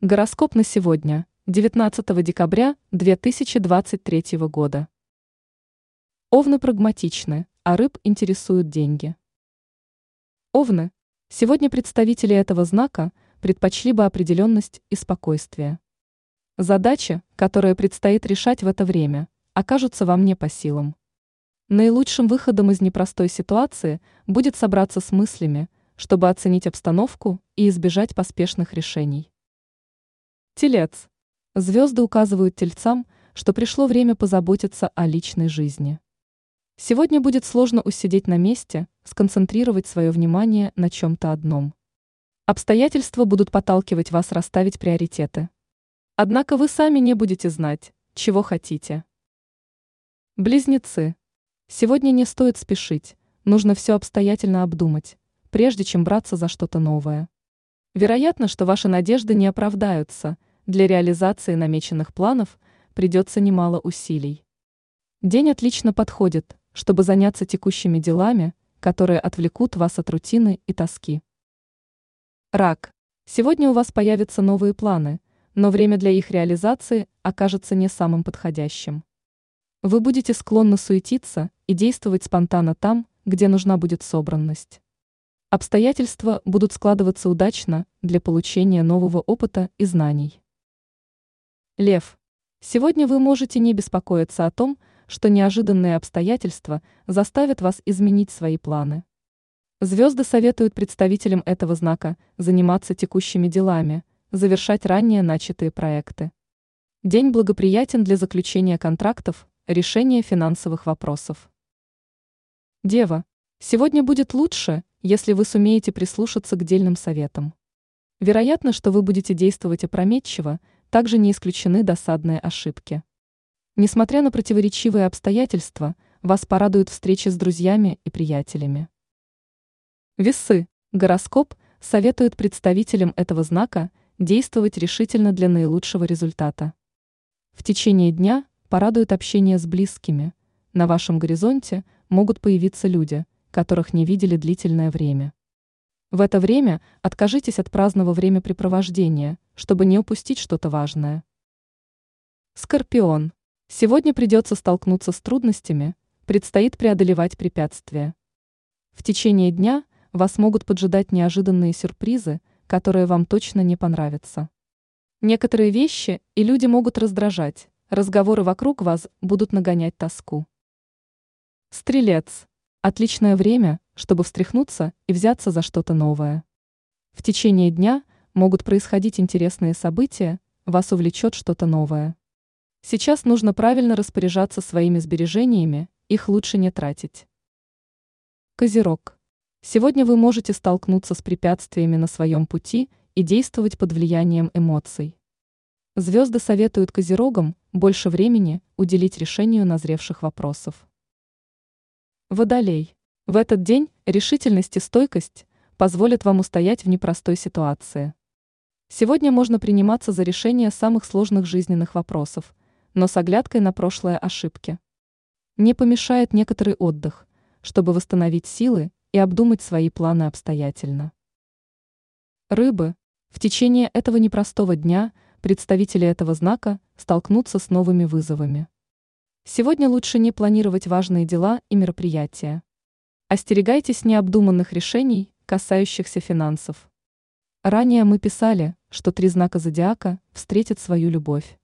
Гороскоп на сегодня, 19 декабря 2023 года. Овны прагматичны, а рыб интересуют деньги. Овны. Сегодня представители этого знака предпочли бы определенность и спокойствие. Задачи, которые предстоит решать в это время, окажутся вам не по силам. Наилучшим выходом из непростой ситуации будет собраться с мыслями, чтобы оценить обстановку и избежать поспешных решений. Телец. Звезды указывают тельцам, что пришло время позаботиться о личной жизни. Сегодня будет сложно усидеть на месте, сконцентрировать свое внимание на чем-то одном. Обстоятельства будут подталкивать вас расставить приоритеты. Однако вы сами не будете знать, чего хотите. Близнецы. Сегодня не стоит спешить, нужно все обстоятельно обдумать, прежде чем браться за что-то новое. Вероятно, что ваши надежды не оправдаются – для реализации намеченных планов придется немало усилий. День отлично подходит, чтобы заняться текущими делами, которые отвлекут вас от рутины и тоски. Рак. Сегодня у вас появятся новые планы, но время для их реализации окажется не самым подходящим. Вы будете склонны суетиться и действовать спонтанно там, где нужна будет собранность. Обстоятельства будут складываться удачно для получения нового опыта и знаний. Лев. Сегодня вы можете не беспокоиться о том, что неожиданные обстоятельства заставят вас изменить свои планы. Звезды советуют представителям этого знака заниматься текущими делами, завершать ранее начатые проекты. День благоприятен для заключения контрактов, решения финансовых вопросов. Дева. Сегодня будет лучше, если вы сумеете прислушаться к дельным советам. Вероятно, что вы будете действовать опрометчиво, также не исключены досадные ошибки. Несмотря на противоречивые обстоятельства, вас порадуют встречи с друзьями и приятелями. Весы. Гороскоп советует представителям этого знака действовать решительно для наилучшего результата. В течение дня порадует общение с близкими. На вашем горизонте могут появиться люди, которых не видели длительное время. В это время откажитесь от праздного времяпрепровождения, чтобы не упустить что-то важное. Скорпион. Сегодня придется столкнуться с трудностями, предстоит преодолевать препятствия. В течение дня вас могут поджидать неожиданные сюрпризы, которые вам точно не понравятся. Некоторые вещи и люди могут раздражать, разговоры вокруг вас будут нагонять тоску. Стрелец. Отличное время, чтобы встряхнуться и взяться за что-то новое. В течение дня могут происходить интересные события, вас увлечет что-то новое. Сейчас нужно правильно распоряжаться своими сбережениями, их лучше не тратить. Козерог. Сегодня вы можете столкнуться с препятствиями на своем пути и действовать под влиянием эмоций. Звезды советуют козерогам больше времени уделить решению назревших вопросов. Водолей. В этот день решительность и стойкость позволят вам устоять в непростой ситуации. Сегодня можно приниматься за решение самых сложных жизненных вопросов, но с оглядкой на прошлые ошибки. Не помешает некоторый отдых, чтобы восстановить силы и обдумать свои планы обстоятельно. Рыбы. В течение этого непростого дня представители этого знака столкнутся с новыми вызовами. Сегодня лучше не планировать важные дела и мероприятия. Остерегайтесь необдуманных решений, касающихся финансов. Ранее мы писали, что три знака зодиака встретят свою любовь.